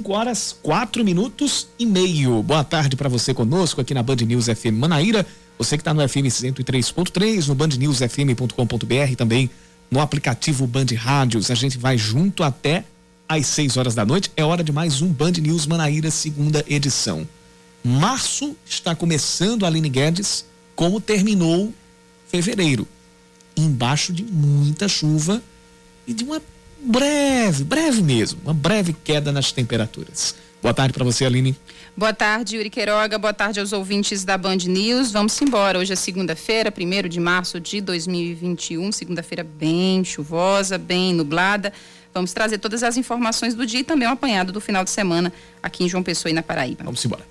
5 horas, 4 minutos e meio. Boa tarde para você conosco aqui na Band News FM Manaíra. Você que está no FM 103.3, no bandnewsfm.com.br também no aplicativo Band Rádios. A gente vai junto até às 6 horas da noite. É hora de mais um Band News Manaíra, segunda edição. Março está começando, Aline Guedes, como terminou fevereiro. Embaixo de muita chuva e de uma breve, breve mesmo, uma breve queda nas temperaturas. Boa tarde para você, Aline. Boa tarde, Yuri Queiroga. Boa tarde aos ouvintes da Band News. Vamos embora. Hoje é segunda-feira, 1 de março de 2021. Segunda-feira bem chuvosa, bem nublada. Vamos trazer todas as informações do dia e também um apanhado do final de semana aqui em João Pessoa e na Paraíba. Vamos embora.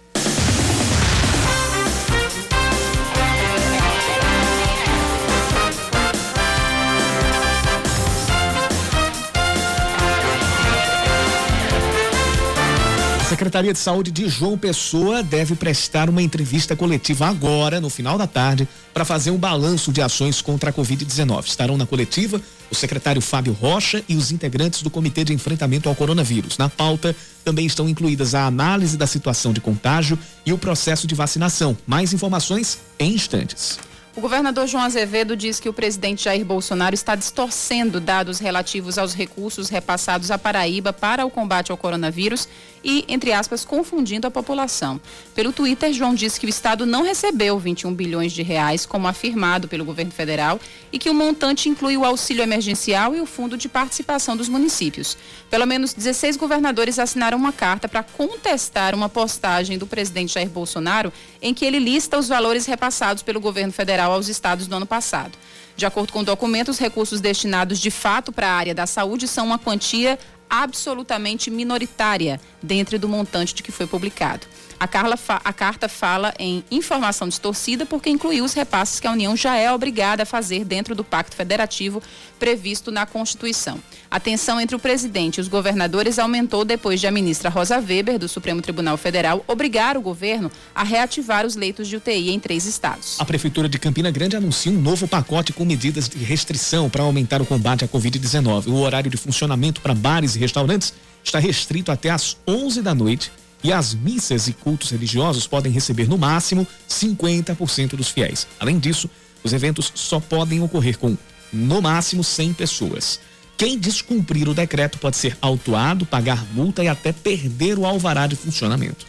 Secretaria de Saúde de João Pessoa deve prestar uma entrevista coletiva agora, no final da tarde, para fazer um balanço de ações contra a Covid-19. Estarão na coletiva o secretário Fábio Rocha e os integrantes do Comitê de Enfrentamento ao Coronavírus. Na pauta também estão incluídas a análise da situação de contágio e o processo de vacinação. Mais informações em instantes. O governador João Azevedo diz que o presidente Jair Bolsonaro está distorcendo dados relativos aos recursos repassados à Paraíba para o combate ao coronavírus e, entre aspas, confundindo a população. Pelo Twitter, João disse que o Estado não recebeu 21 bilhões de reais, como afirmado pelo governo federal, e que o montante inclui o auxílio emergencial e o fundo de participação dos municípios. Pelo menos 16 governadores assinaram uma carta para contestar uma postagem do presidente Jair Bolsonaro em que ele lista os valores repassados pelo governo federal aos estados no ano passado. De acordo com o documento, os recursos destinados de fato para a área da saúde são uma quantia absolutamente minoritária dentro do montante de que foi publicado. A, Carla a carta fala em informação distorcida porque incluiu os repasses que a União já é obrigada a fazer dentro do Pacto Federativo previsto na Constituição. A tensão entre o presidente e os governadores aumentou depois de a ministra Rosa Weber, do Supremo Tribunal Federal, obrigar o governo a reativar os leitos de UTI em três estados. A Prefeitura de Campina Grande anuncia um novo pacote com medidas de restrição para aumentar o combate à Covid-19. O horário de funcionamento para bares e restaurantes está restrito até às 11 da noite e as missas e cultos religiosos podem receber no máximo 50% dos fiéis. Além disso, os eventos só podem ocorrer com no máximo 100 pessoas. Quem descumprir o decreto pode ser autuado, pagar multa e até perder o alvará de funcionamento.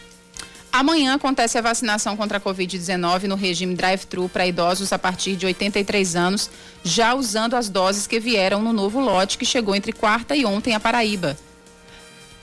Amanhã acontece a vacinação contra a Covid-19 no regime drive-thru para idosos a partir de 83 anos, já usando as doses que vieram no novo lote que chegou entre quarta e ontem a Paraíba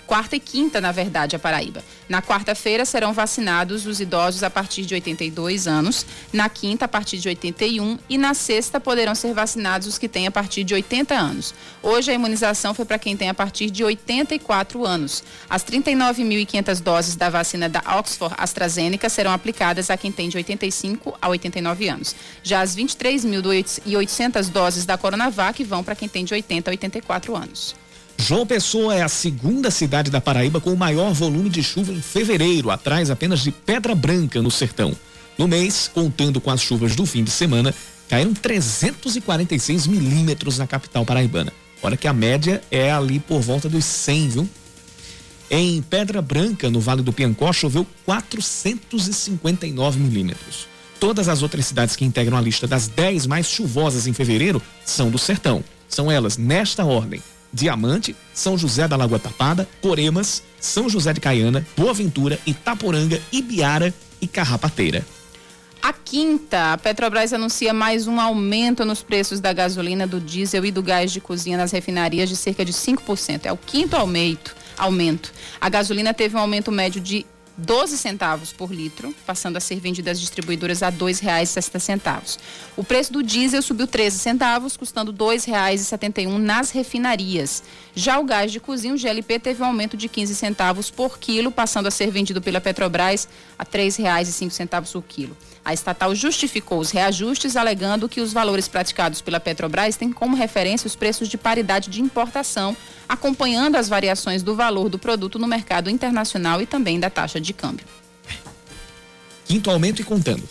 quarta e quinta, na verdade, a Paraíba. Na quarta-feira serão vacinados os idosos a partir de 82 anos, na quinta a partir de 81 e na sexta poderão ser vacinados os que têm a partir de 80 anos. Hoje a imunização foi para quem tem a partir de 84 anos. As 39.500 doses da vacina da Oxford AstraZeneca serão aplicadas a quem tem de 85 a 89 anos. Já as 23.800 doses da Coronavac vão para quem tem de 80 a 84 anos. João Pessoa é a segunda cidade da Paraíba com o maior volume de chuva em fevereiro, atrás apenas de Pedra Branca, no sertão. No mês, contando com as chuvas do fim de semana, caíram 346 milímetros na capital paraibana. Olha que a média é ali por volta dos 100, viu? Em Pedra Branca, no Vale do Piancó, choveu 459 milímetros. Todas as outras cidades que integram a lista das 10 mais chuvosas em fevereiro são do sertão. São elas, nesta ordem: Diamante, São José da Lagoa Tapada, Coremas, São José de Caiana, Boa Ventura, Itaporanga, Ibiara e Carrapateira. A quinta, a Petrobras anuncia mais um aumento nos preços da gasolina, do diesel e do gás de cozinha nas refinarias de cerca de 5%. É o quinto aumento. aumento. A gasolina teve um aumento médio de 12 centavos por litro, passando a ser vendida às distribuidoras a R$ 2,60. O preço do diesel subiu 13 centavos, custando R$ 2,71 nas refinarias. Já o gás de cozinha, o GLP, teve um aumento de 15 centavos por quilo, passando a ser vendido pela Petrobras a R$ 3,05 por quilo. A estatal justificou os reajustes, alegando que os valores praticados pela Petrobras têm como referência os preços de paridade de importação, acompanhando as variações do valor do produto no mercado internacional e também da taxa de câmbio. Quinto aumento e contando.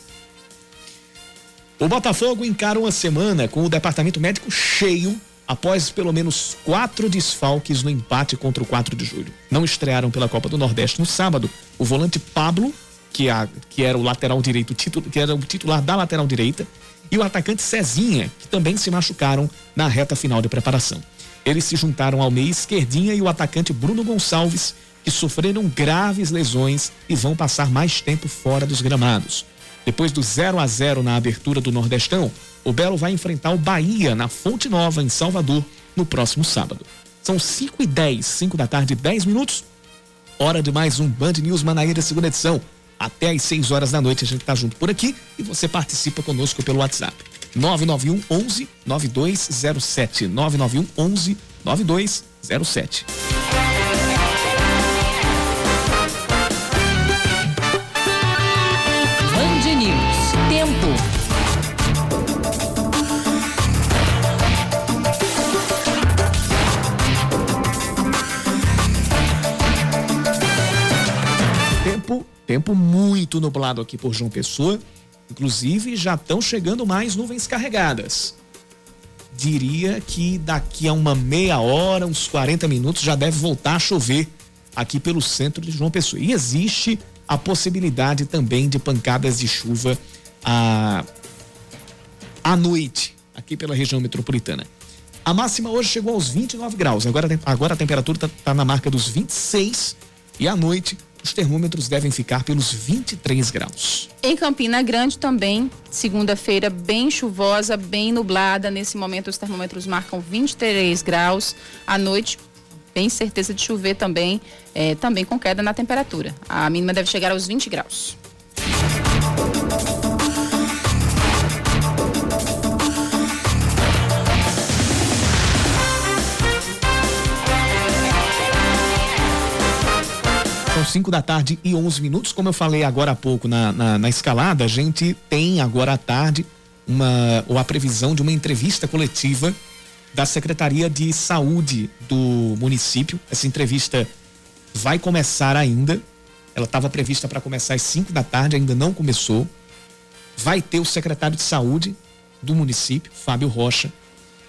O Botafogo encara uma semana com o departamento médico cheio após pelo menos quatro desfalques no empate contra o 4 de julho. Não estrearam pela Copa do Nordeste no sábado o volante Pablo, que, a, que era o lateral direito, que era o titular da lateral direita, e o atacante Cezinha, que também se machucaram na reta final de preparação. Eles se juntaram ao meio esquerdinha e o atacante Bruno Gonçalves, que sofreram graves lesões e vão passar mais tempo fora dos gramados. Depois do 0 a 0 na abertura do Nordestão, o Belo vai enfrentar o Bahia na Fonte Nova, em Salvador, no próximo sábado. São 5 e 10, 5 da tarde, 10 minutos. Hora de mais um Band News Manaíra, segunda edição. Até às 6 horas da noite a gente está junto por aqui e você participa conosco pelo WhatsApp. 991 11 9207. 991 11 9207. Band News. Tempo. Tempo, tempo muito nublado aqui por João Pessoa. Inclusive, já estão chegando mais nuvens carregadas. Diria que daqui a uma meia hora, uns 40 minutos, já deve voltar a chover aqui pelo centro de João Pessoa. E existe a possibilidade também de pancadas de chuva à, à noite, aqui pela região metropolitana. A máxima hoje chegou aos 29 graus. Agora, agora a temperatura está tá na marca dos 26 e à noite os termômetros devem ficar pelos 23 graus. Em Campina Grande também, segunda-feira bem chuvosa, bem nublada. Nesse momento os termômetros marcam 23 graus. À noite, bem certeza de chover também, é, também com queda na temperatura. A mínima deve chegar aos 20 graus. 5 da tarde e 11 minutos. Como eu falei agora há pouco na, na, na, escalada, a gente tem agora à tarde uma, ou a previsão de uma entrevista coletiva da Secretaria de Saúde do município. Essa entrevista vai começar ainda. Ela estava prevista para começar às 5 da tarde, ainda não começou. Vai ter o secretário de Saúde do município, Fábio Rocha.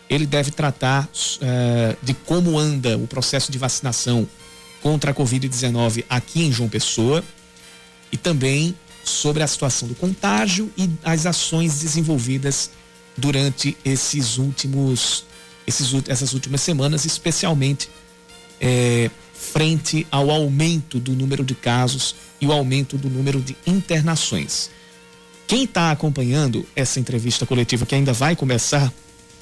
Ele deve tratar uh, de como anda o processo de vacinação contra a Covid-19 aqui em João Pessoa e também sobre a situação do contágio e as ações desenvolvidas durante esses últimos, esses, essas últimas semanas, especialmente é, frente ao aumento do número de casos e o aumento do número de internações. Quem está acompanhando essa entrevista coletiva que ainda vai começar,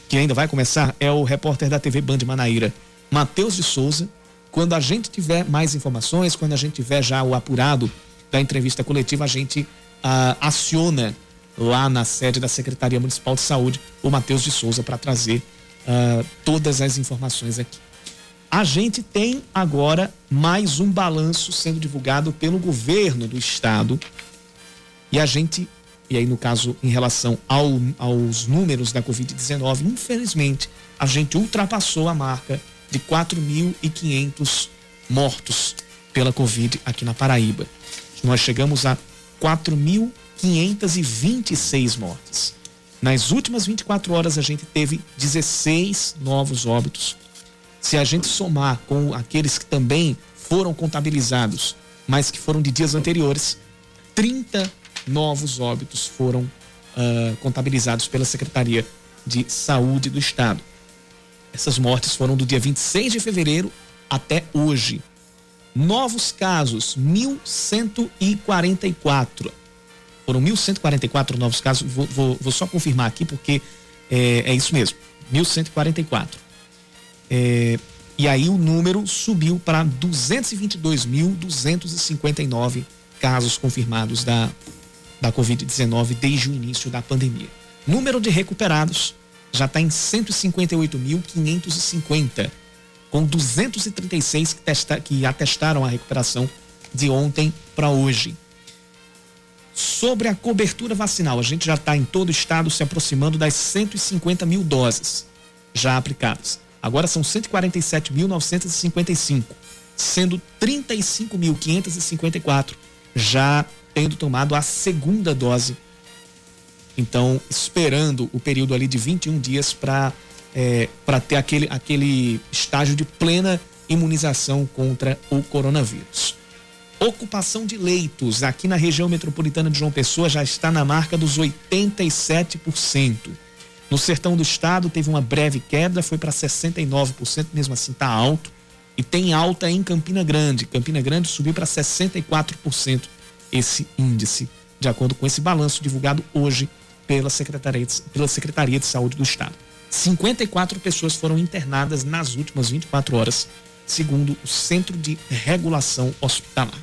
que ainda vai começar, é o repórter da TV Band Manaíra, Matheus de Souza, quando a gente tiver mais informações, quando a gente tiver já o apurado da entrevista coletiva, a gente ah, aciona lá na sede da Secretaria Municipal de Saúde o Matheus de Souza para trazer ah, todas as informações aqui. A gente tem agora mais um balanço sendo divulgado pelo governo do estado e a gente, e aí no caso em relação ao, aos números da Covid-19, infelizmente a gente ultrapassou a marca de 4.500 mortos pela Covid aqui na Paraíba. Nós chegamos a 4.526 mortes. Nas últimas 24 horas a gente teve 16 novos óbitos. Se a gente somar com aqueles que também foram contabilizados, mas que foram de dias anteriores, 30 novos óbitos foram uh, contabilizados pela Secretaria de Saúde do Estado. Essas mortes foram do dia 26 de fevereiro até hoje. Novos casos, 1.144. Foram 1.144 novos casos. Vou, vou, vou, só confirmar aqui porque é, é isso mesmo. 1.144. É, e aí o número subiu para 222.259 casos confirmados da, da Covid-19 desde o início da pandemia. Número de recuperados já está em 158.550, com 236 que, testa, que atestaram a recuperação de ontem para hoje. Sobre a cobertura vacinal, a gente já está em todo o estado se aproximando das 150 mil doses já aplicadas. Agora são 147.955, sendo 35.554 já tendo tomado a segunda dose então, esperando o período ali de 21 dias para é, para ter aquele, aquele estágio de plena imunização contra o coronavírus. Ocupação de leitos aqui na região metropolitana de João Pessoa já está na marca dos 87%. No sertão do estado teve uma breve queda, foi para 69%, mesmo assim está alto. E tem alta em Campina Grande. Campina Grande subiu para 64% esse índice, de acordo com esse balanço divulgado hoje pela Secretaria de, pela Secretaria de Saúde do Estado. 54 pessoas foram internadas nas últimas 24 horas, segundo o Centro de Regulação Hospitalar.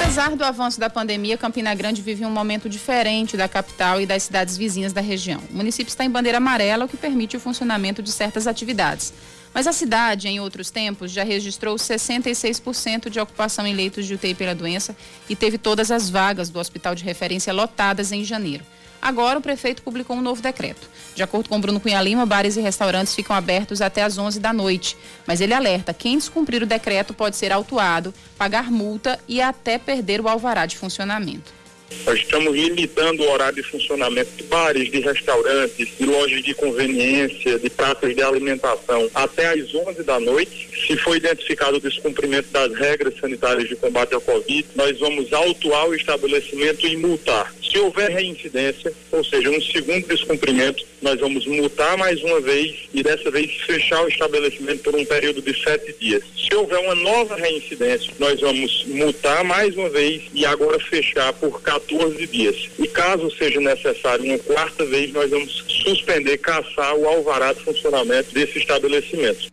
Apesar do avanço da pandemia, Campina Grande vive um momento diferente da capital e das cidades vizinhas da região. O município está em bandeira amarela, o que permite o funcionamento de certas atividades. Mas a cidade, em outros tempos, já registrou 66% de ocupação em leitos de UTI pela doença e teve todas as vagas do hospital de referência lotadas em janeiro. Agora, o prefeito publicou um novo decreto. De acordo com Bruno Cunha Lima, bares e restaurantes ficam abertos até às 11 da noite. Mas ele alerta: quem descumprir o decreto pode ser autuado, pagar multa e até perder o alvará de funcionamento. Nós estamos limitando o horário de funcionamento de bares, de restaurantes, de lojas de conveniência, de praças de alimentação até às 11 da noite. Se for identificado o descumprimento das regras sanitárias de combate ao Covid, nós vamos autuar o estabelecimento e multar. Se houver reincidência, ou seja, um segundo descumprimento, nós vamos multar mais uma vez e dessa vez fechar o estabelecimento por um período de sete dias. Se houver uma nova reincidência, nós vamos multar mais uma vez e agora fechar por 14 dias. E caso seja necessário uma quarta vez, nós vamos suspender, caçar o alvará de funcionamento desse estabelecimento.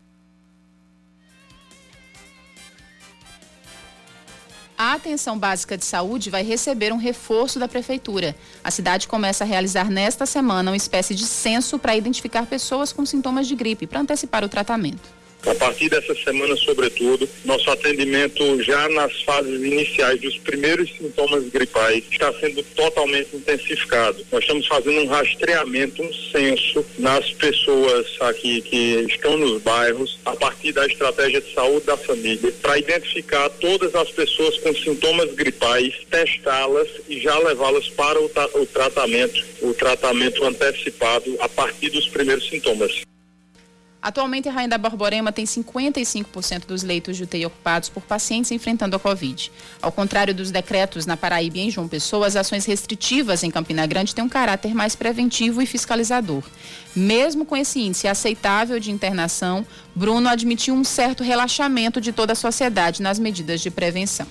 a atenção básica de saúde vai receber um reforço da prefeitura. A cidade começa a realizar nesta semana uma espécie de censo para identificar pessoas com sintomas de gripe, para antecipar o tratamento. A partir dessa semana, sobretudo, nosso atendimento já nas fases iniciais dos primeiros sintomas gripais está sendo totalmente intensificado. Nós estamos fazendo um rastreamento, um censo nas pessoas aqui que estão nos bairros, a partir da estratégia de saúde da família, para identificar todas as pessoas com sintomas gripais, testá-las e já levá-las para o, o tratamento, o tratamento antecipado a partir dos primeiros sintomas. Atualmente, a Rainha da Borborema tem 55% dos leitos de UTI ocupados por pacientes enfrentando a Covid. Ao contrário dos decretos na Paraíba e em João Pessoa, as ações restritivas em Campina Grande têm um caráter mais preventivo e fiscalizador. Mesmo com esse índice aceitável de internação, Bruno admitiu um certo relaxamento de toda a sociedade nas medidas de prevenção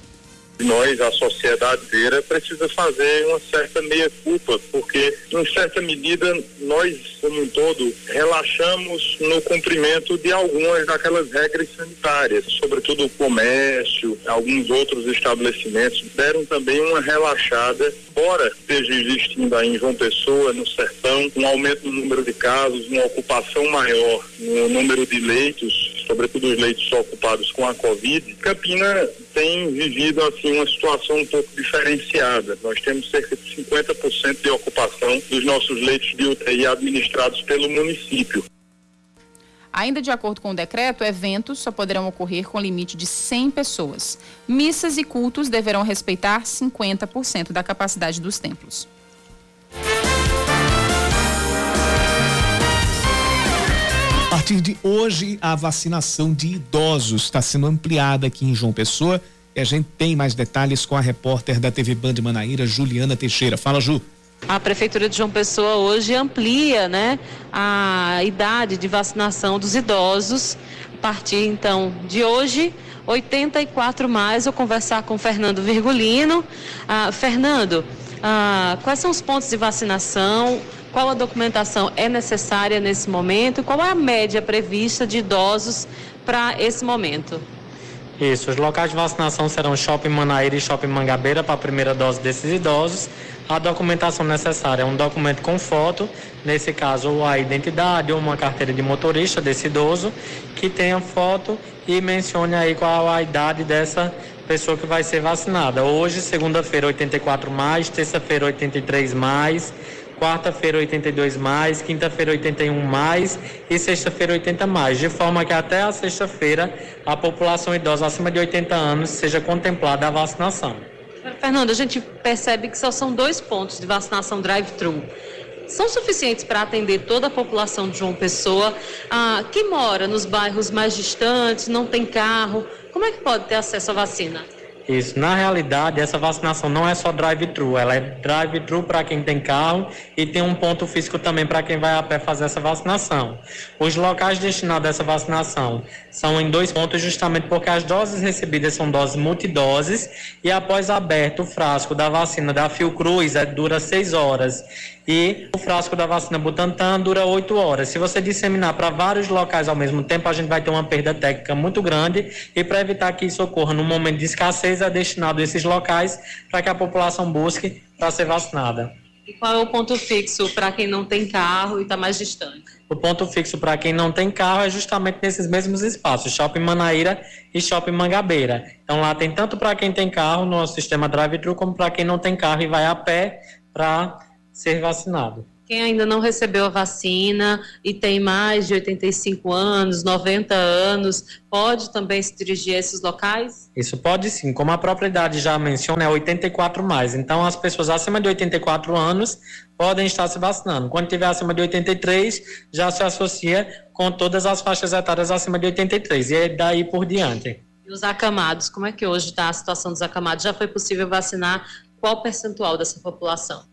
nós, a sociedade inteira, precisa fazer uma certa meia-culpa, porque, em certa medida, nós, como um todo, relaxamos no cumprimento de algumas daquelas regras sanitárias, sobretudo o comércio, alguns outros estabelecimentos, deram também uma relaxada, embora esteja existindo aí em João Pessoa, no sertão, um aumento no número de casos, uma ocupação maior no número de leitos, sobretudo os leitos ocupados com a Covid, Campina tem vivido assim uma situação um pouco diferenciada. Nós temos cerca de 50% de ocupação dos nossos leitos de UTI administrados pelo município. Ainda de acordo com o decreto, eventos só poderão ocorrer com limite de 100 pessoas. Missas e cultos deverão respeitar 50% da capacidade dos templos. A partir de hoje, a vacinação de idosos está sendo ampliada aqui em João Pessoa. E a gente tem mais detalhes com a repórter da TV Band Manaíra, Juliana Teixeira. Fala, Ju. A Prefeitura de João Pessoa hoje amplia né, a idade de vacinação dos idosos. A partir então de hoje, 84 mais. Vou conversar com Fernando Virgulino. Ah, Fernando, ah, quais são os pontos de vacinação? Qual a documentação é necessária nesse momento e qual é a média prevista de idosos para esse momento. Isso, os locais de vacinação serão Shopping Manaíra e Shopping Mangabeira para a primeira dose desses idosos. A documentação necessária é um documento com foto, nesse caso a identidade ou uma carteira de motorista desse idoso, que tenha foto e mencione aí qual a idade dessa pessoa que vai ser vacinada. Hoje, segunda-feira, 84 mais, terça-feira, 83 mais, quarta-feira 82 mais, quinta-feira 81 mais e sexta-feira 80 mais, de forma que até a sexta-feira a população idosa acima de 80 anos seja contemplada a vacinação. Fernando, a gente percebe que só são dois pontos de vacinação drive-thru. São suficientes para atender toda a população de João Pessoa ah, que mora nos bairros mais distantes, não tem carro. Como é que pode ter acesso à vacina? Isso. Na realidade, essa vacinação não é só drive-thru, ela é drive-thru para quem tem carro e tem um ponto físico também para quem vai a pé fazer essa vacinação. Os locais destinados a essa vacinação são em dois pontos, justamente porque as doses recebidas são doses multidoses e após aberto o frasco da vacina da Fiocruz, é, dura seis horas e o frasco da vacina Butantan dura 8 horas. Se você disseminar para vários locais ao mesmo tempo, a gente vai ter uma perda técnica muito grande e para evitar que isso ocorra no momento de escassez, é destinado a esses locais para que a população busque para ser vacinada. E qual é o ponto fixo para quem não tem carro e está mais distante? O ponto fixo para quem não tem carro é justamente nesses mesmos espaços, Shopping Manaíra e Shopping Mangabeira. Então lá tem tanto para quem tem carro no sistema drive-thru, como para quem não tem carro e vai a pé para ser vacinado. Quem ainda não recebeu a vacina e tem mais de 85 anos, 90 anos, pode também se dirigir a esses locais? Isso pode sim, como a propriedade já menciona, é 84 mais. Então as pessoas acima de 84 anos podem estar se vacinando. Quando tiver acima de 83, já se associa com todas as faixas etárias acima de 83 e é daí por diante. E os acamados, como é que hoje está a situação dos acamados? Já foi possível vacinar qual percentual dessa população?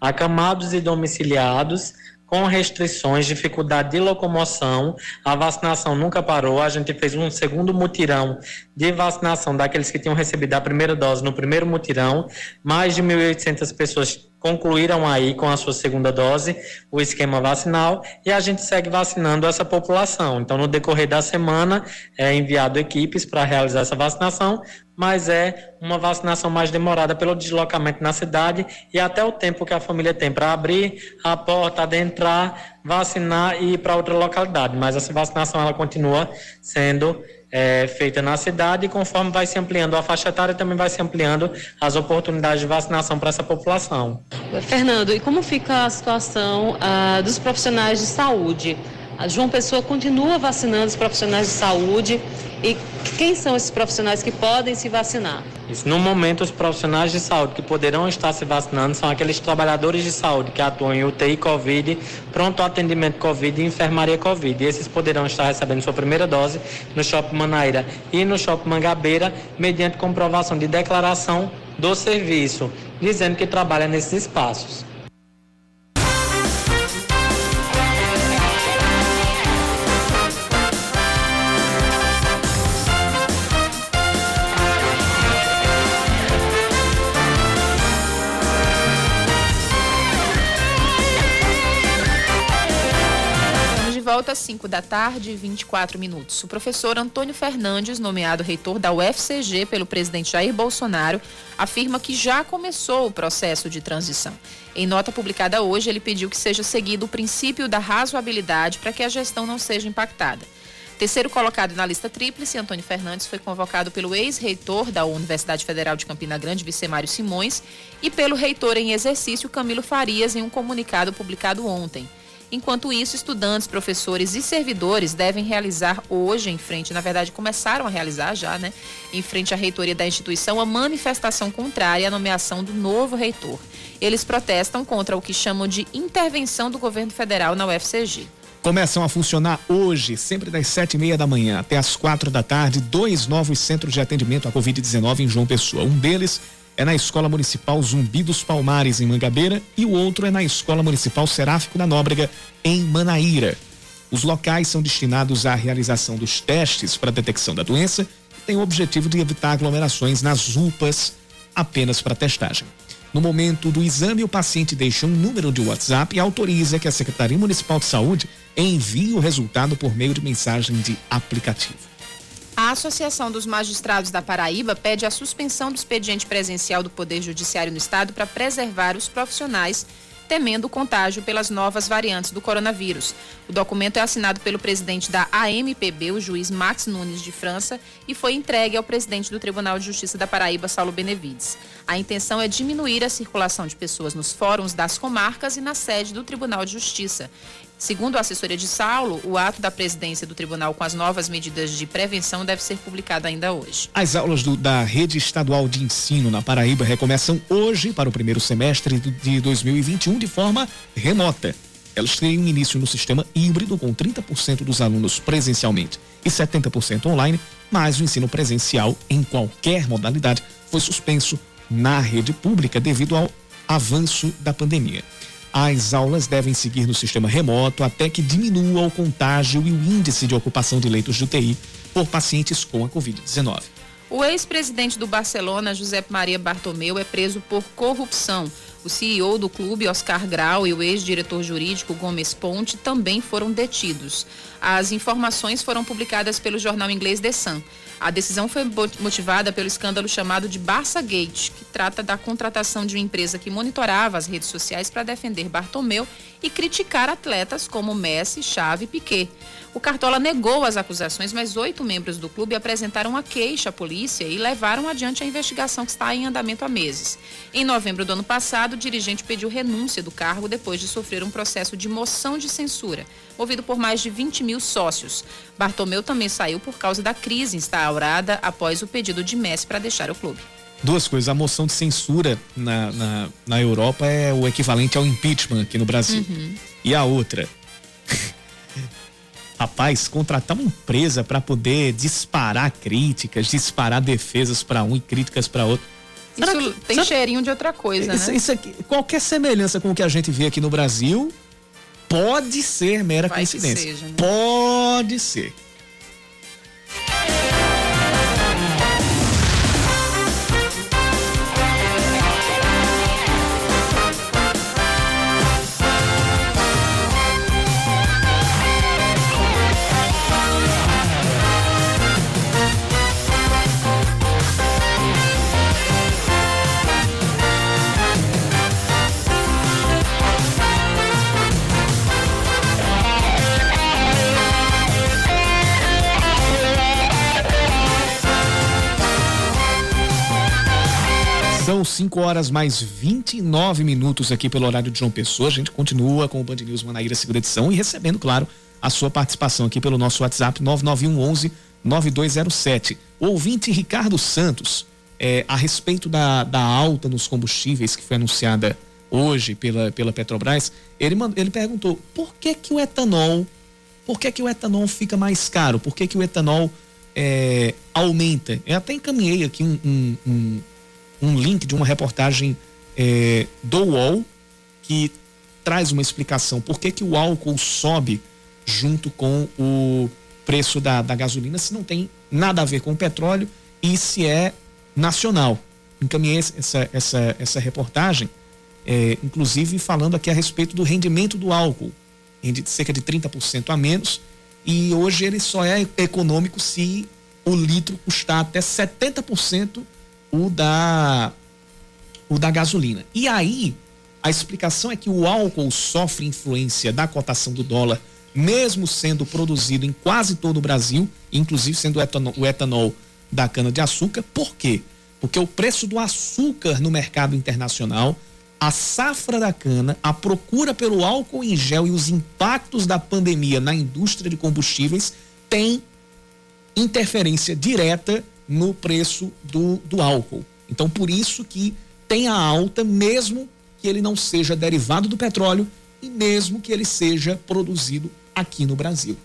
Acamados e domiciliados, com restrições, dificuldade de locomoção. A vacinação nunca parou. A gente fez um segundo mutirão de vacinação daqueles que tinham recebido a primeira dose no primeiro mutirão. Mais de 1.800 pessoas concluíram aí com a sua segunda dose o esquema vacinal e a gente segue vacinando essa população. Então, no decorrer da semana, é enviado equipes para realizar essa vacinação, mas é uma vacinação mais demorada pelo deslocamento na cidade e até o tempo que a família tem para abrir a porta, adentrar, vacinar e ir para outra localidade. Mas essa vacinação ela continua sendo é, feita na cidade e conforme vai se ampliando a faixa etária, também vai se ampliando as oportunidades de vacinação para essa população. Fernando, e como fica a situação ah, dos profissionais de saúde? A João Pessoa continua vacinando os profissionais de saúde e quem são esses profissionais que podem se vacinar? Isso, no momento, os profissionais de saúde que poderão estar se vacinando são aqueles trabalhadores de saúde que atuam em UTI Covid, pronto atendimento Covid e enfermaria Covid. E esses poderão estar recebendo sua primeira dose no Shopping Manaíra e no Shopping Mangabeira, mediante comprovação de declaração do serviço, dizendo que trabalha nesses espaços. Volta às 5 da tarde e 24 minutos. O professor Antônio Fernandes, nomeado reitor da UFCG pelo presidente Jair Bolsonaro, afirma que já começou o processo de transição. Em nota publicada hoje, ele pediu que seja seguido o princípio da razoabilidade para que a gestão não seja impactada. Terceiro colocado na lista tríplice, Antônio Fernandes foi convocado pelo ex-reitor da Universidade Federal de Campina Grande, Vicemário Simões, e pelo reitor em exercício, Camilo Farias, em um comunicado publicado ontem. Enquanto isso, estudantes, professores e servidores devem realizar hoje, em frente, na verdade, começaram a realizar já, né? Em frente à reitoria da instituição, a manifestação contrária à nomeação do novo reitor. Eles protestam contra o que chamam de intervenção do governo federal na UFCG. Começam a funcionar hoje, sempre das sete e meia da manhã até as quatro da tarde, dois novos centros de atendimento à Covid-19 em João Pessoa. Um deles é na Escola Municipal Zumbi dos Palmares, em Mangabeira, e o outro é na Escola Municipal Seráfico da Nóbrega, em Manaíra. Os locais são destinados à realização dos testes para detecção da doença e têm o objetivo de evitar aglomerações nas UPAs apenas para testagem. No momento do exame, o paciente deixa um número de WhatsApp e autoriza que a Secretaria Municipal de Saúde envie o resultado por meio de mensagem de aplicativo. A Associação dos Magistrados da Paraíba pede a suspensão do expediente presencial do Poder Judiciário no Estado para preservar os profissionais temendo o contágio pelas novas variantes do coronavírus. O documento é assinado pelo presidente da AMPB, o juiz Max Nunes de França, e foi entregue ao presidente do Tribunal de Justiça da Paraíba, Saulo Benevides. A intenção é diminuir a circulação de pessoas nos fóruns das comarcas e na sede do Tribunal de Justiça. Segundo a assessoria de Saulo, o ato da presidência do tribunal com as novas medidas de prevenção deve ser publicado ainda hoje. As aulas do, da rede estadual de ensino na Paraíba recomeçam hoje para o primeiro semestre de 2021 de forma remota. Elas um início no sistema híbrido com 30% dos alunos presencialmente e 70% online, mas o ensino presencial em qualquer modalidade foi suspenso na rede pública devido ao avanço da pandemia. As aulas devem seguir no sistema remoto até que diminua o contágio e o índice de ocupação de leitos de UTI por pacientes com a Covid-19. O ex-presidente do Barcelona, José Maria Bartomeu, é preso por corrupção. O CEO do clube, Oscar Grau, e o ex-diretor jurídico Gomes Ponte também foram detidos. As informações foram publicadas pelo jornal inglês The Sun. A decisão foi motivada pelo escândalo chamado de Barça Gate, que trata da contratação de uma empresa que monitorava as redes sociais para defender Bartomeu e criticar atletas como Messi, Xavi e Piquet. O Cartola negou as acusações, mas oito membros do clube apresentaram uma queixa à polícia e levaram adiante a investigação que está em andamento há meses. Em novembro do ano passado, o dirigente pediu renúncia do cargo depois de sofrer um processo de moção de censura, movido por mais de 20 mil sócios. Bartomeu também saiu por causa da crise instaurada após o pedido de Messi para deixar o clube. Duas coisas. A moção de censura na, na, na Europa é o equivalente ao impeachment aqui no Brasil. Uhum. E a outra. Rapaz, contratar uma empresa para poder disparar críticas, disparar defesas para um e críticas para outro. Isso tem sabe, cheirinho de outra coisa, isso, né? Isso aqui, qualquer semelhança com o que a gente vê aqui no Brasil pode ser mera Vai coincidência. Seja, né? Pode ser. São 5 horas mais 29 minutos aqui pelo horário de João Pessoa. A gente continua com o Band News Manaíra segunda edição e recebendo, claro, a sua participação aqui pelo nosso WhatsApp 99111 9207. O ouvinte Ricardo Santos, é, a respeito da, da alta nos combustíveis que foi anunciada hoje pela, pela Petrobras, ele, ele perguntou por que que o etanol, por que que o etanol fica mais caro? Por que que o etanol é, aumenta? Eu até encaminhei aqui um, um, um um link de uma reportagem é, do UOL que traz uma explicação por que, que o álcool sobe junto com o preço da, da gasolina se não tem nada a ver com o petróleo e se é nacional. Encaminhei essa, essa, essa reportagem, é, inclusive falando aqui a respeito do rendimento do álcool, rende de cerca de 30% a menos, e hoje ele só é econômico se o litro custar até 70% o da o da gasolina. E aí a explicação é que o álcool sofre influência da cotação do dólar, mesmo sendo produzido em quase todo o Brasil, inclusive sendo o etanol, o etanol da cana de açúcar. Por quê? Porque o preço do açúcar no mercado internacional, a safra da cana, a procura pelo álcool em gel e os impactos da pandemia na indústria de combustíveis tem interferência direta no preço do, do álcool. Então, por isso que tem a alta, mesmo que ele não seja derivado do petróleo e mesmo que ele seja produzido aqui no Brasil.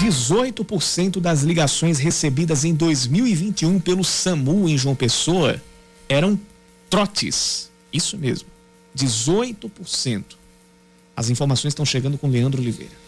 Dezoito por cento das ligações recebidas em 2021 pelo SAMU em João Pessoa eram trotes. Isso mesmo, 18%. As informações estão chegando com Leandro Oliveira.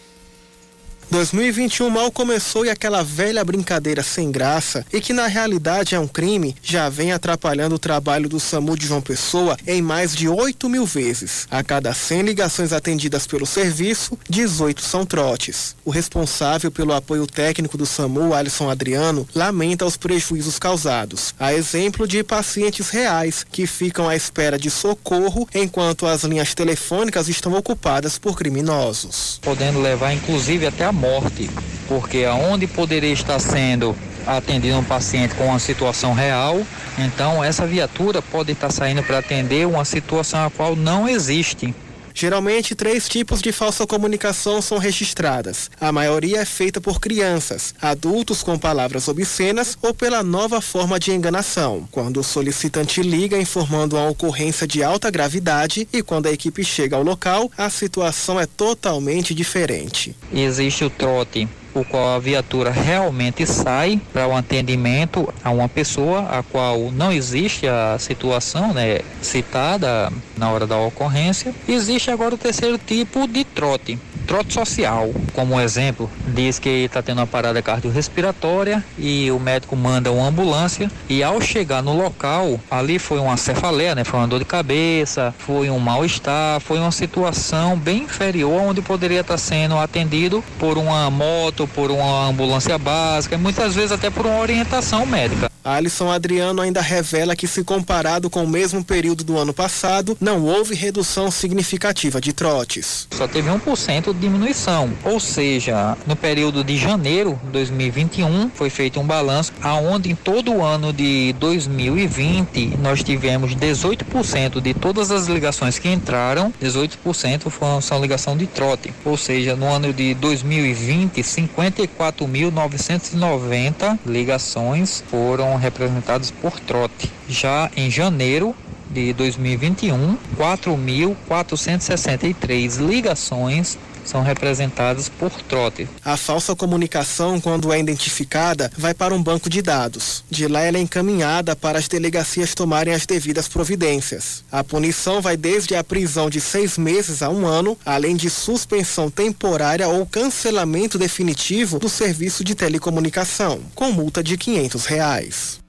2021 mal começou e aquela velha brincadeira sem graça e que na realidade é um crime já vem atrapalhando o trabalho do SAMU de João Pessoa em mais de 8 mil vezes. A cada 100 ligações atendidas pelo serviço, 18 são trotes. O responsável pelo apoio técnico do SAMU, Alisson Adriano, lamenta os prejuízos causados. A exemplo de pacientes reais que ficam à espera de socorro enquanto as linhas telefônicas estão ocupadas por criminosos. Podendo levar inclusive até a morte, porque aonde poderia estar sendo atendido um paciente com uma situação real, então essa viatura pode estar saindo para atender uma situação a qual não existe. Geralmente, três tipos de falsa comunicação são registradas. A maioria é feita por crianças, adultos com palavras obscenas ou pela nova forma de enganação, quando o solicitante liga informando uma ocorrência de alta gravidade e quando a equipe chega ao local, a situação é totalmente diferente. Existe o trote o qual a viatura realmente sai para o um atendimento a uma pessoa a qual não existe a situação né, citada na hora da ocorrência. Existe agora o terceiro tipo de trote, trote social. Como exemplo, diz que está tendo uma parada cardiorrespiratória e o médico manda uma ambulância e ao chegar no local, ali foi uma cefaleia, né? Foi uma dor de cabeça, foi um mal-estar, foi uma situação bem inferior onde poderia estar sendo atendido por uma moto, por uma ambulância básica, muitas vezes até por uma orientação médica. Alisson Adriano ainda revela que, se comparado com o mesmo período do ano passado, não houve redução significativa de trotes. Só teve 1% de diminuição, ou seja, no período de janeiro de 2021 foi feito um balanço aonde em todo o ano de 2020 nós tivemos 18% de todas as ligações que entraram, 18% foram, são ligação de trote, ou seja, no ano de 2020 54.990 ligações foram representados por trote. Já em janeiro de 2021, 4.463 ligações são representadas por trote. A falsa comunicação, quando é identificada, vai para um banco de dados. De lá ela é encaminhada para as delegacias tomarem as devidas providências. A punição vai desde a prisão de seis meses a um ano, além de suspensão temporária ou cancelamento definitivo do serviço de telecomunicação, com multa de quinhentos reais.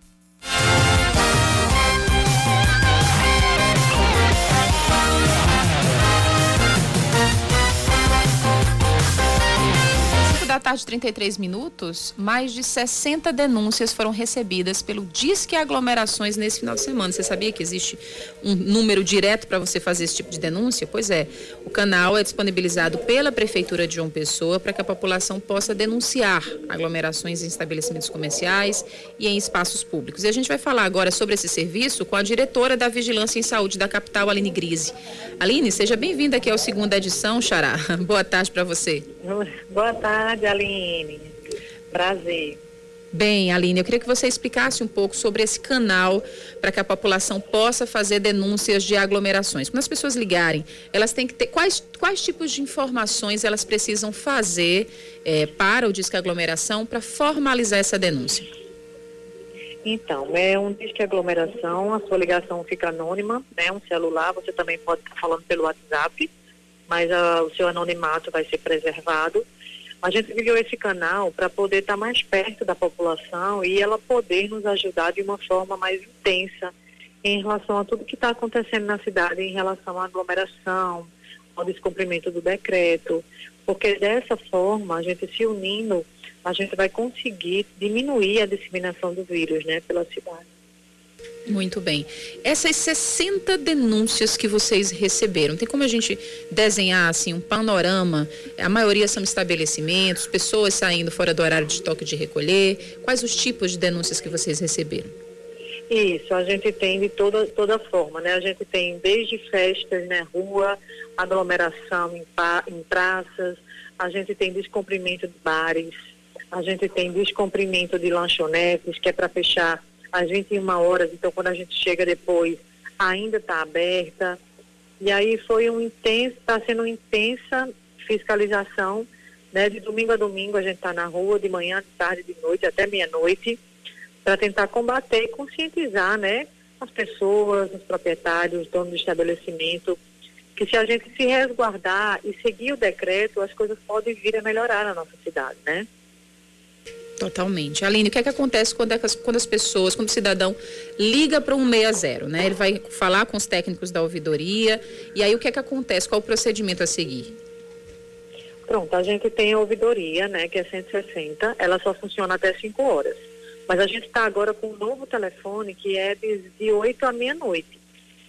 Tarde, 33 minutos, mais de 60 denúncias foram recebidas pelo Disque Aglomerações nesse final de semana. Você sabia que existe um número direto para você fazer esse tipo de denúncia? Pois é, o canal é disponibilizado pela Prefeitura de João Pessoa para que a população possa denunciar aglomerações em estabelecimentos comerciais e em espaços públicos. E a gente vai falar agora sobre esse serviço com a diretora da Vigilância em Saúde da capital, Aline Grise. Aline, seja bem-vinda aqui ao segunda edição, Xará. Boa tarde para você. Boa tarde. Prazer. Bem, Aline, eu queria que você explicasse um pouco sobre esse canal para que a população possa fazer denúncias de aglomerações. Quando as pessoas ligarem, elas têm que ter quais, quais tipos de informações elas precisam fazer é, para o Disque Aglomeração para formalizar essa denúncia? Então, é um disque aglomeração, a sua ligação fica anônima, né? Um celular, você também pode estar falando pelo WhatsApp, mas uh, o seu anonimato vai ser preservado. A gente criou esse canal para poder estar tá mais perto da população e ela poder nos ajudar de uma forma mais intensa em relação a tudo que está acontecendo na cidade, em relação à aglomeração, ao descumprimento do decreto, porque dessa forma, a gente se unindo, a gente vai conseguir diminuir a disseminação do vírus, né, pela cidade. Muito bem. Essas 60 denúncias que vocês receberam, tem como a gente desenhar assim um panorama? A maioria são estabelecimentos, pessoas saindo fora do horário de toque de recolher. Quais os tipos de denúncias que vocês receberam? Isso, a gente tem de toda, toda forma, né? A gente tem desde festas na né, rua, aglomeração em, em praças, a gente tem descumprimento de bares, a gente tem descumprimento de lanchonetes, que é para fechar às 21 horas, então quando a gente chega depois, ainda está aberta. E aí foi um intenso, está sendo uma intensa fiscalização, né? De domingo a domingo a gente está na rua, de manhã, de tarde, de noite, até meia-noite, para tentar combater e conscientizar, né? As pessoas, os proprietários, os donos do estabelecimento, que se a gente se resguardar e seguir o decreto, as coisas podem vir a melhorar na nossa cidade, né? Totalmente. Aline, o que é que acontece quando, é, quando as pessoas, quando o cidadão liga para um 60, né? Ele vai falar com os técnicos da ouvidoria e aí o que é que acontece? Qual o procedimento a seguir? Pronto, a gente tem a ouvidoria, né, que é 160, ela só funciona até 5 horas. Mas a gente está agora com um novo telefone que é de, de 8 à meia-noite,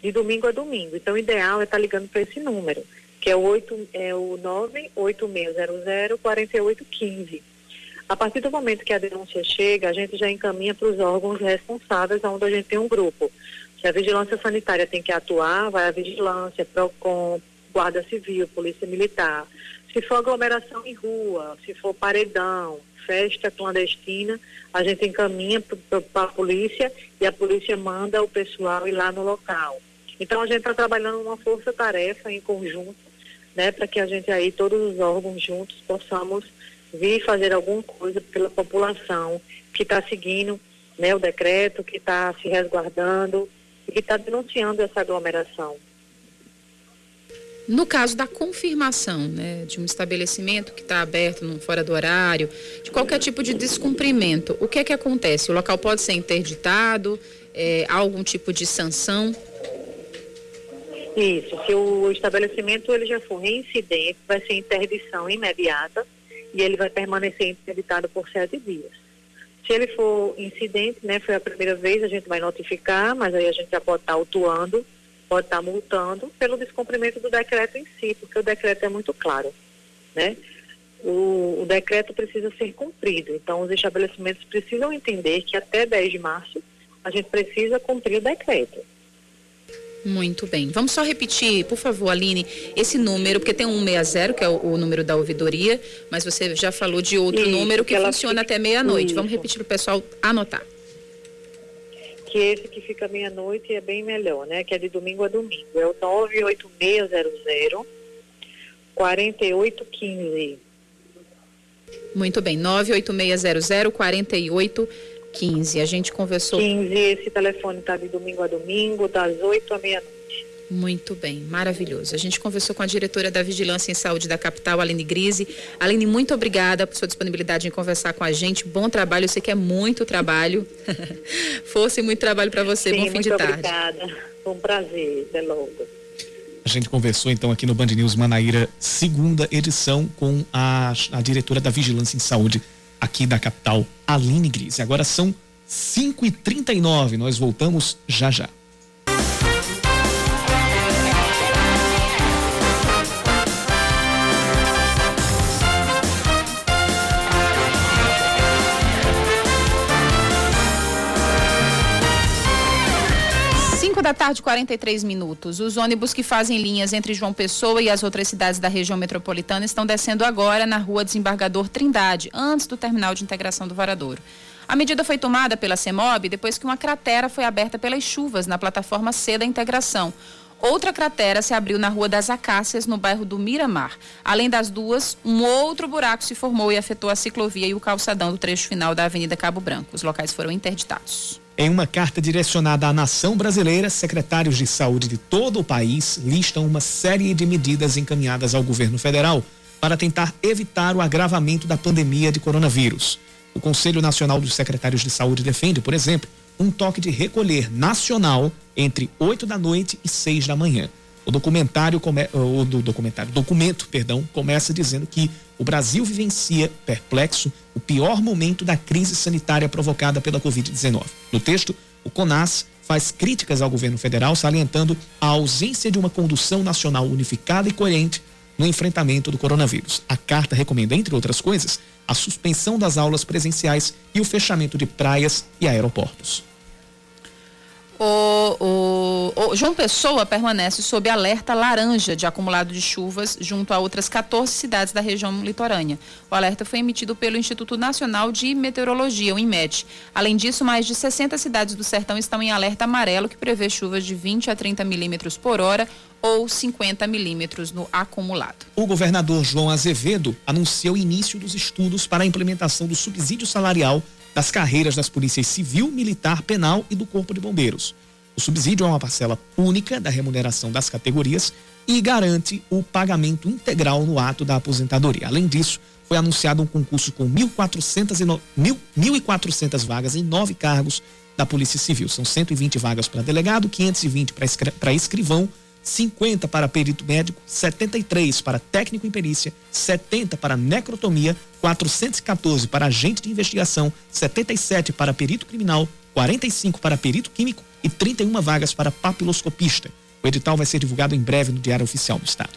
de domingo a domingo. Então, o ideal é estar tá ligando para esse número, que é o, 8, é o 98600 4815. A partir do momento que a denúncia chega, a gente já encaminha para os órgãos responsáveis, onde a gente tem um grupo. Se a vigilância sanitária tem que atuar, vai a vigilância, PROCON, Guarda Civil, Polícia Militar. Se for aglomeração em rua, se for paredão, festa clandestina, a gente encaminha para a polícia e a polícia manda o pessoal ir lá no local. Então a gente está trabalhando uma força-tarefa em conjunto, né, para que a gente aí, todos os órgãos juntos, possamos vir fazer alguma coisa pela população que está seguindo né, o decreto, que está se resguardando e que está denunciando essa aglomeração. No caso da confirmação né, de um estabelecimento que está aberto no, fora do horário, de qualquer tipo de descumprimento, o que é que acontece? O local pode ser interditado? É, há algum tipo de sanção? Isso, se o estabelecimento ele já for reincidente, vai ser interdição imediata e ele vai permanecer interditado por sete dias. Se ele for incidente, né, foi a primeira vez, a gente vai notificar, mas aí a gente já pode estar autuando, pode estar multando pelo descumprimento do decreto em si, porque o decreto é muito claro, né? O, o decreto precisa ser cumprido, então os estabelecimentos precisam entender que até 10 de março a gente precisa cumprir o decreto. Muito bem. Vamos só repetir, por favor, Aline, esse número, porque tem um 160, que é o, o número da ouvidoria, mas você já falou de outro Isso, número que, que funciona fica... até meia-noite. Vamos repetir para o pessoal anotar. Que esse que fica meia-noite é bem melhor, né? Que é de domingo a domingo. É o 98600 4815. Muito bem, 98600 4815. 15. A gente conversou. 15, esse telefone está de domingo a domingo, das 8 à meia-noite. Muito bem, maravilhoso. A gente conversou com a diretora da Vigilância em Saúde da capital, Aline Grise. Aline, muito obrigada por sua disponibilidade em conversar com a gente. Bom trabalho, eu sei que é muito trabalho. Força e muito trabalho para você. Sim, Bom fim de tarde. Obrigada. Foi um prazer. Até logo. A gente conversou então aqui no Band News Manaíra, segunda edição, com a, a diretora da Vigilância em Saúde aqui da capital, Aline Grise. Agora são 5h39, nós voltamos já já. Da tarde, 43 minutos. Os ônibus que fazem linhas entre João Pessoa e as outras cidades da região metropolitana estão descendo agora na rua Desembargador Trindade, antes do terminal de integração do Varadouro. A medida foi tomada pela CEMOB depois que uma cratera foi aberta pelas chuvas na plataforma C da integração. Outra cratera se abriu na Rua das Acácias, no bairro do Miramar. Além das duas, um outro buraco se formou e afetou a ciclovia e o calçadão do trecho final da Avenida Cabo Branco. Os locais foram interditados. Em uma carta direcionada à nação brasileira, secretários de saúde de todo o país listam uma série de medidas encaminhadas ao governo federal para tentar evitar o agravamento da pandemia de coronavírus. O Conselho Nacional dos Secretários de Saúde defende, por exemplo, um toque de recolher nacional entre 8 da noite e 6 da manhã. O documentário, come, o do documentário, documento, perdão, começa dizendo que o Brasil vivencia, perplexo, o pior momento da crise sanitária provocada pela Covid-19. No texto, o CONAS faz críticas ao governo federal, salientando a ausência de uma condução nacional unificada e coerente no enfrentamento do coronavírus. A carta recomenda, entre outras coisas, a suspensão das aulas presenciais e o fechamento de praias e aeroportos. O, o, o, João Pessoa permanece sob alerta laranja de acumulado de chuvas junto a outras 14 cidades da região litorânea. O alerta foi emitido pelo Instituto Nacional de Meteorologia, o INMET. Além disso, mais de 60 cidades do sertão estão em alerta amarelo, que prevê chuvas de 20 a 30 milímetros por hora ou 50 milímetros no acumulado. O governador João Azevedo anunciou o início dos estudos para a implementação do subsídio salarial das carreiras das polícias civil, militar, penal e do corpo de bombeiros. O subsídio é uma parcela única da remuneração das categorias e garante o pagamento integral no ato da aposentadoria. Além disso, foi anunciado um concurso com 1.400 vagas em nove cargos da Polícia Civil. São 120 vagas para delegado, 520 para escrivão, 50 para perito médico, 73 para técnico em perícia, 70 para necrotomia, 414 para agente de investigação, 77 para perito criminal, 45 para perito químico e 31 vagas para papiloscopista. O edital vai ser divulgado em breve no Diário Oficial do Estado.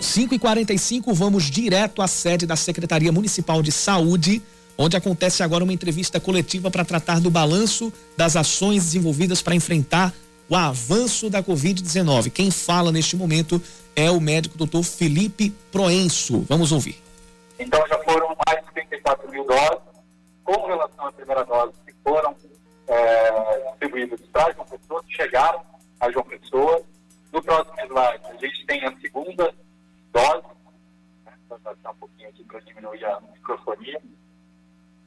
5 e 45 vamos direto à sede da Secretaria Municipal de Saúde, onde acontece agora uma entrevista coletiva para tratar do balanço das ações desenvolvidas para enfrentar o avanço da Covid-19. Quem fala neste momento é o médico doutor Felipe Proenço. Vamos ouvir. Então já foram mais de 34 mil doses. Com relação à primeira dose, que foram é, distribuídas para João Pessoa, que chegaram a João Pessoa. No próximo slide, a gente tem a segunda dose. Né? Vou baixar um pouquinho aqui para diminuir a microfonia.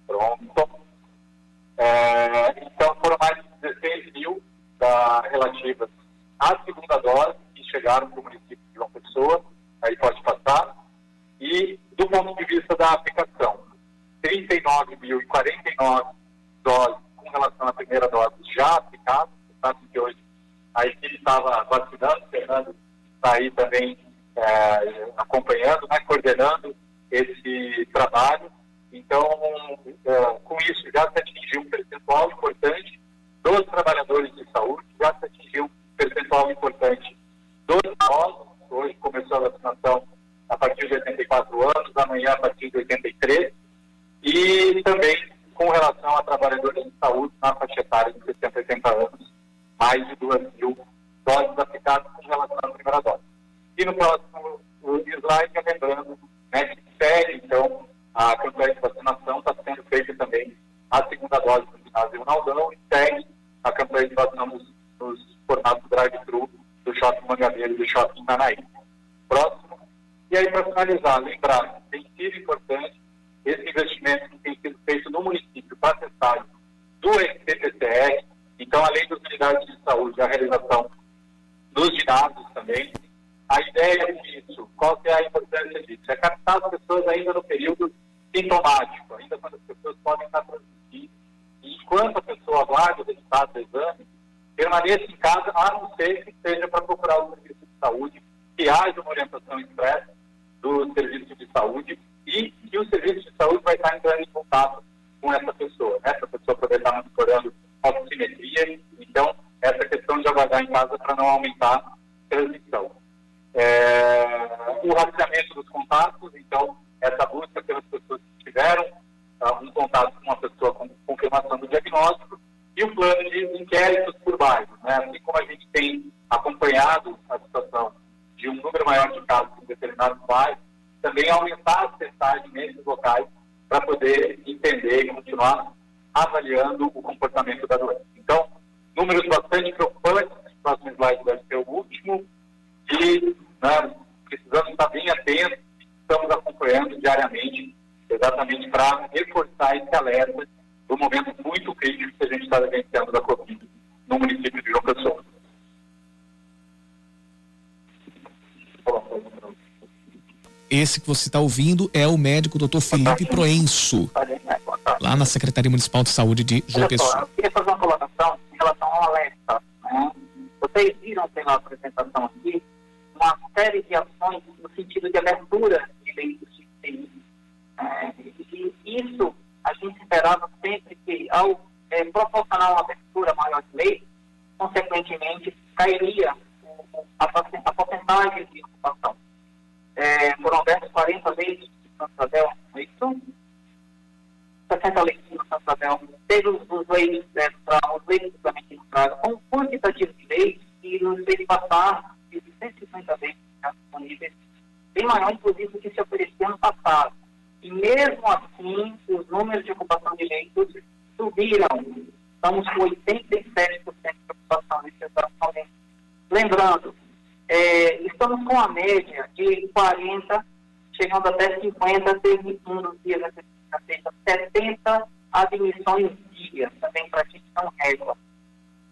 Pronto. É, então, foram mais de 16 mil da, relativas à segunda dose que chegaram para o município de João Pessoa. Aí pode passar. E, do ponto de vista da aplicação, 39.049 doses com relação à primeira dose já aplicadas. Sabe que hoje a equipe estava vacinando, o Fernando está aí também é, acompanhando, né, coordenando esse trabalho. Então, é, com isso, já se atingiu um percentual importante dos trabalhadores de saúde, já se atingiu um percentual importante dos idosos. Hoje começou a vacinação a partir de 84 anos, amanhã a partir de 83. E também com relação a trabalhadores de saúde na faixa etária de 60 a 80 anos, mais de 2 mil doses aplicadas com relação à primeira dose. E no próximo slide, lembrando né, que segue, então, a campanha de vacinação está sendo feita também a segunda dose no ginásio Ronaldão e segue a campanha de vacinação nos, nos formatos drive-thru do Shopping Mangabeira e do Shopping Manaí. Próximo. E aí, para finalizar, lembrar que tem sido importante esse investimento que tem sido feito no município para a testagem do SPPCR, então, além das unidades de saúde, a realização dos ginásios também, a ideia disso, qual é a importância disso? É captar as pessoas ainda no período sintomático, ainda quando as pessoas podem estar transmitindo. E enquanto a pessoa aguarda o resultado do exame, permaneça em casa, a não ser que seja para procurar o serviço de saúde, que haja uma orientação expressa do serviço de saúde e que o serviço de saúde vai estar entrando em contato com essa pessoa. Né? Essa pessoa poder estar monitorando oximetria. Então, essa questão de aguardar em casa para não aumentar a transmissão é, o rastreamento dos contatos, então, essa busca pelas pessoas que tiveram uh, um contato com uma pessoa com confirmação do diagnóstico, e o plano de inquéritos por bairro. Né? Assim como a gente tem acompanhado a situação de um número maior de casos em determinados bairros, também aumentar as testagens nesses locais para poder entender e continuar avaliando o comportamento da doença. Então, números bastante preocupantes, próximo slide deve ser o último, e né, precisamos estar bem atentos, estamos acompanhando diariamente, exatamente para reforçar esse alerta do momento muito crítico que a gente está vivenciando da Covid no município de João Pessoa. Esse que você está ouvindo é o médico Dr. Felipe Proenço, lá na Secretaria Municipal de Saúde de João Pessoa. Eu queria fazer uma colocação em relação ao alerta. Vocês viram pela apresentação aqui uma série de ações no sentido de abertura de leitos de UTI. É, e isso a gente esperava sempre que, ao é, proporcionar uma abertura maior de leitos, consequentemente cairia a, a porcentagem de ocupação. É, foram abertos 40 leitos de Santa Isabel, é isso? 60 leitos no Santa Isabel. Teve os, os leitos, né, os leitos também que entraram, com um quantitativo de leitos que nos fez passar de 150 leitos disponíveis, bem maior, inclusive, do que se oferecia ano passado. E mesmo assim, os números de ocupação de leitos subiram. Estamos com 87% de ocupação nesse exato momento. Lembrando, é, estamos com a média de 40, chegando até 50, teve um dos dias sexta 70 admissões dia, também para gente não régua.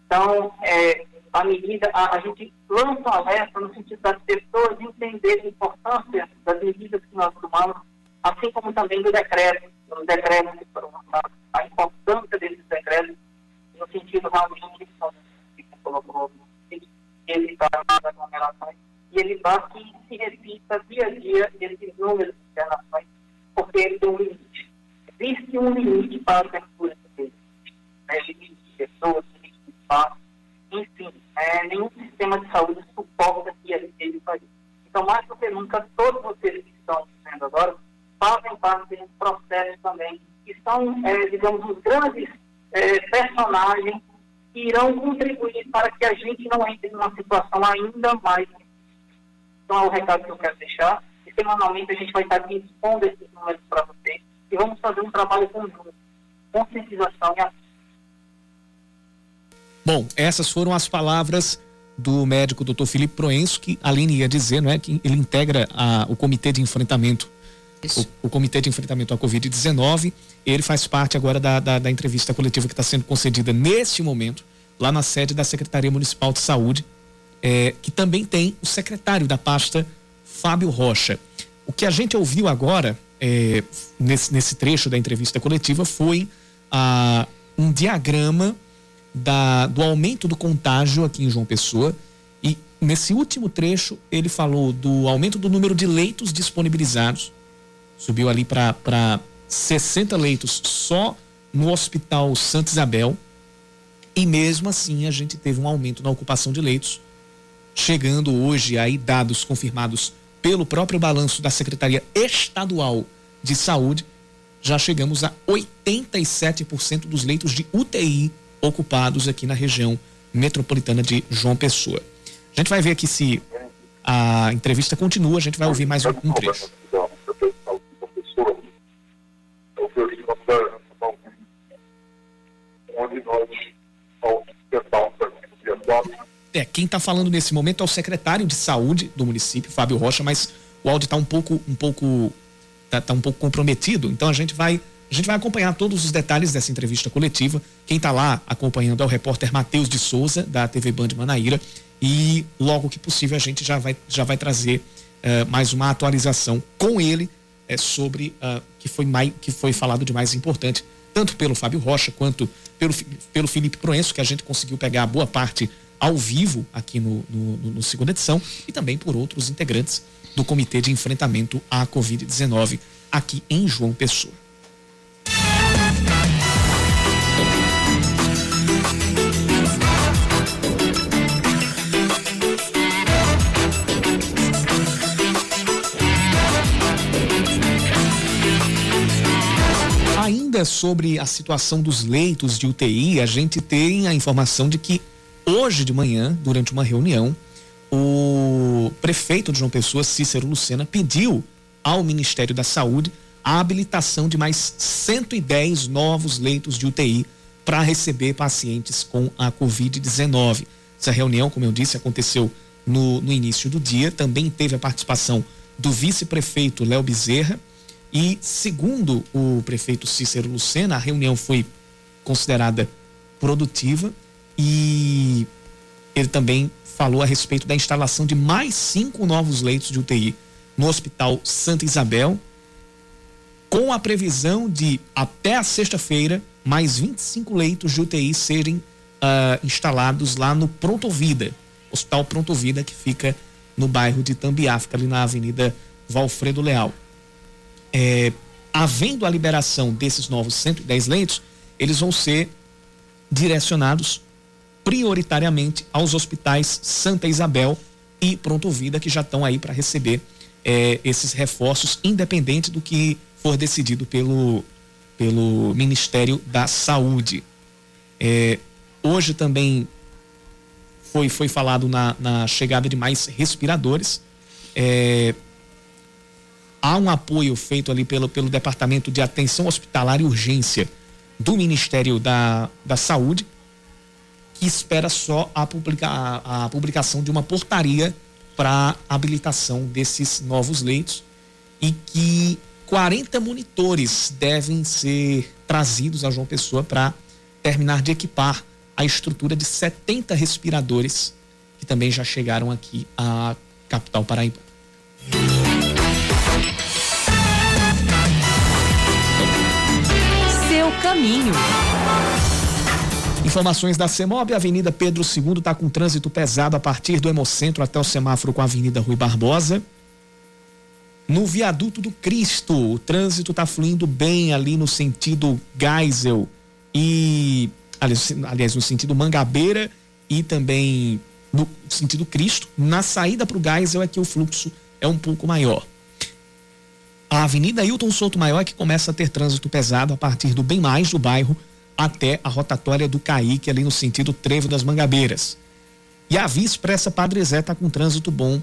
Então, é, a medida, a, a, gente lança um alerta no sentido das pessoas entenderem a importância das medidas que nós tomamos, assim como também do decreto, do decreto que foram a importância desses decretos, no sentido realmente que você colocou, evitar as aglomerações e evitar que se repita dia a dia esses números de internações, porque ele tem um. Existe um limite para a abertura dele. Né? Limite de pessoas, limite de espaço, enfim, é, nenhum sistema de saúde suporta que ele faça Então, mais do que nunca, todos vocês que estão vendo agora fazem parte desse processo também, que são, é, digamos, os grandes é, personagens que irão contribuir para que a gente não entre numa situação ainda mais. Então, é o recado que eu quero deixar. E semanalmente a gente vai estar expondo esses números para vocês e vamos fazer um trabalho conjunto, conscientização e ação. Bom, essas foram as palavras do médico Dr. Felipe Proenço, que a Aline ia dizer, não é, que ele integra a, o comitê de enfrentamento, o, o, comitê de enfrentamento à Covid-19. Ele faz parte agora da, da, da entrevista coletiva que está sendo concedida neste momento lá na sede da Secretaria Municipal de Saúde, é, que também tem o secretário da pasta, Fábio Rocha. O que a gente ouviu agora é, nesse, nesse trecho da entrevista coletiva foi a, um diagrama da, do aumento do contágio aqui em João Pessoa. E nesse último trecho, ele falou do aumento do número de leitos disponibilizados. Subiu ali para 60 leitos só no Hospital Santa Isabel. E mesmo assim, a gente teve um aumento na ocupação de leitos, chegando hoje aí dados confirmados pelo próprio balanço da Secretaria Estadual de Saúde, já chegamos a 87% dos leitos de UTI ocupados aqui na região metropolitana de João Pessoa. A gente vai ver aqui se a entrevista continua, a gente vai ouvir mais um, trecho. É, quem está falando nesse momento é o secretário de saúde do município, Fábio Rocha, mas o áudio está um pouco, um pouco, tá, tá um pouco comprometido, então a gente vai a gente vai acompanhar todos os detalhes dessa entrevista coletiva. Quem está lá acompanhando é o repórter Matheus de Souza, da TV Band Manaíra. E logo que possível a gente já vai, já vai trazer uh, mais uma atualização com ele uh, sobre uh, que foi mais, que foi falado de mais importante, tanto pelo Fábio Rocha quanto pelo, pelo Felipe Proenço, que a gente conseguiu pegar boa parte ao vivo aqui no, no, no, no segunda edição, e também por outros integrantes do Comitê de Enfrentamento à Covid-19 aqui em João Pessoa. Ainda sobre a situação dos leitos de UTI, a gente tem a informação de que hoje de manhã, durante uma reunião, o prefeito de João Pessoa, Cícero Lucena, pediu ao Ministério da Saúde a habilitação de mais 110 novos leitos de UTI para receber pacientes com a Covid-19. Essa reunião, como eu disse, aconteceu no, no início do dia. Também teve a participação do vice-prefeito Léo Bezerra e, segundo o prefeito Cícero Lucena, a reunião foi considerada produtiva e ele também falou a respeito da instalação de mais cinco novos leitos de UTI no Hospital Santa Isabel, com a previsão de, até a sexta-feira, mais 25 leitos de UTI serem uh, instalados lá no Pronto Vida, Hospital Pronto Vida, que fica no bairro de Tambiá, fica ali na Avenida Valfredo Leal. É, havendo a liberação desses novos 110 leitos, eles vão ser direcionados prioritariamente aos hospitais Santa Isabel e Pronto Vida, que já estão aí para receber é, esses reforços, independente do que for decidido pelo, pelo Ministério da Saúde. É, hoje também foi, foi falado na, na chegada de mais respiradores. É, há um apoio feito ali pelo, pelo Departamento de Atenção Hospitalar e Urgência do Ministério da, da Saúde, espera só a, publica, a, a publicação de uma portaria para habilitação desses novos leitos e que 40 monitores devem ser trazidos a João Pessoa para terminar de equipar a estrutura de 70 respiradores que também já chegaram aqui à capital paraíba. Seu caminho. Informações da CEMOB, Avenida Pedro II está com trânsito pesado a partir do Hemocentro até o semáforo com a Avenida Rui Barbosa. No viaduto do Cristo, o trânsito está fluindo bem ali no sentido Geisel e aliás, no sentido Mangabeira e também no sentido Cristo. Na saída para o Geisel é que o fluxo é um pouco maior. A Avenida Hilton Souto Maior é que começa a ter trânsito pesado a partir do bem mais do bairro até a rotatória do Caíque, ali no sentido Trevo das Mangabeiras. E a Via Expressa Padre Zé está com trânsito bom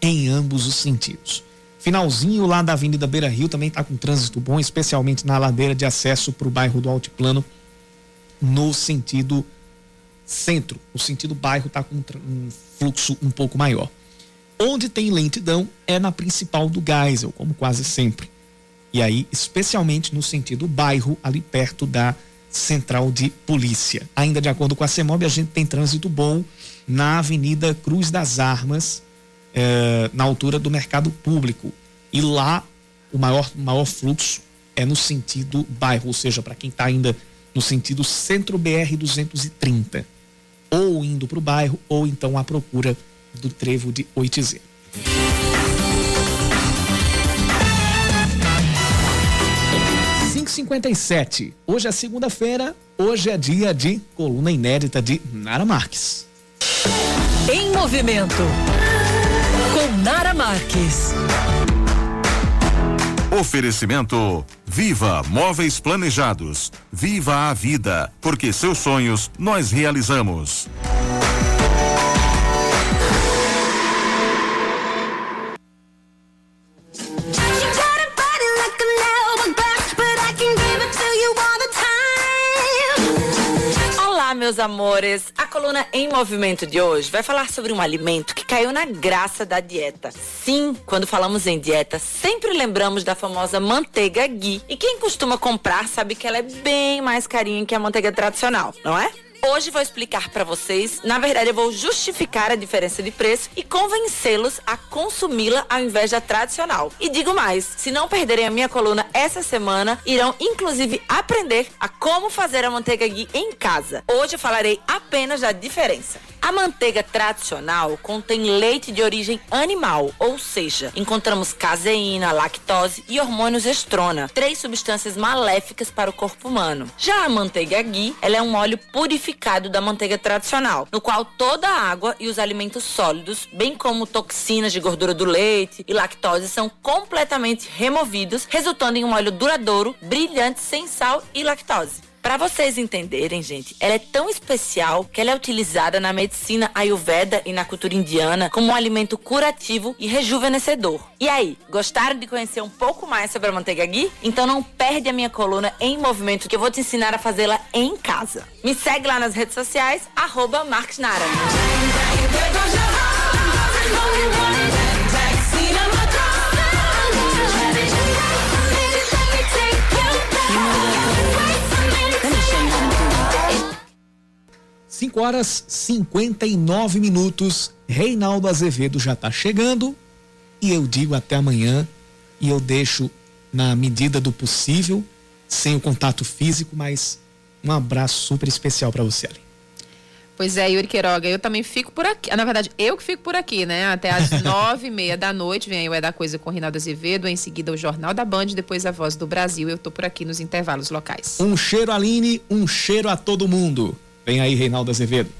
em ambos os sentidos. Finalzinho lá da Avenida Beira Rio também está com trânsito bom, especialmente na ladeira de acesso para o bairro do Altiplano, no sentido centro. O sentido bairro está com um fluxo um pouco maior. Onde tem lentidão é na principal do Geisel, como quase sempre. E aí, especialmente no sentido bairro, ali perto da Central de Polícia. Ainda de acordo com a CEMOB, a gente tem trânsito bom na Avenida Cruz das Armas, eh, na altura do Mercado Público. E lá o maior, maior fluxo é no sentido bairro, ou seja, para quem está ainda no sentido centro BR 230, ou indo para o bairro, ou então à procura do trevo de Oitizê. 57. Hoje é segunda-feira, hoje é dia de coluna inédita de Nara Marques. Em movimento com Nara Marques. Oferecimento Viva Móveis Planejados. Viva a vida, porque seus sonhos nós realizamos. Meus amores. A coluna em movimento de hoje vai falar sobre um alimento que caiu na graça da dieta. Sim, quando falamos em dieta, sempre lembramos da famosa manteiga ghee. E quem costuma comprar sabe que ela é bem mais carinha que a manteiga tradicional, não é? Hoje vou explicar para vocês, na verdade eu vou justificar a diferença de preço e convencê-los a consumi-la ao invés da tradicional. E digo mais, se não perderem a minha coluna essa semana, irão inclusive aprender a como fazer a manteiga ghee em casa. Hoje eu falarei apenas da diferença. A manteiga tradicional contém leite de origem animal, ou seja, encontramos caseína, lactose e hormônios estrona, três substâncias maléficas para o corpo humano. Já a manteiga ghee, ela é um óleo purificado da manteiga tradicional, no qual toda a água e os alimentos sólidos, bem como toxinas de gordura do leite e lactose são completamente removidos, resultando em um óleo duradouro, brilhante, sem sal e lactose. Para vocês entenderem, gente, ela é tão especial que ela é utilizada na medicina ayurveda e na cultura indiana como um alimento curativo e rejuvenescedor. E aí, gostaram de conhecer um pouco mais sobre a manteiga ghee? Então não perde a minha coluna em movimento que eu vou te ensinar a fazê-la em casa. Me segue lá nas redes sociais, arroba Nara. 5 horas 59 minutos. Reinaldo Azevedo já está chegando e eu digo até amanhã e eu deixo na medida do possível, sem o contato físico, mas um abraço super especial para você ali. Pois é, Yuri Queiroga, eu também fico por aqui. Na verdade, eu que fico por aqui, né? Até às nove e meia da noite vem aí o É da Coisa com Rinaldo Azevedo, em seguida o Jornal da Band, depois a Voz do Brasil. Eu tô por aqui nos intervalos locais. Um cheiro, Aline, um cheiro a todo mundo. Vem aí, Reinaldo Azevedo.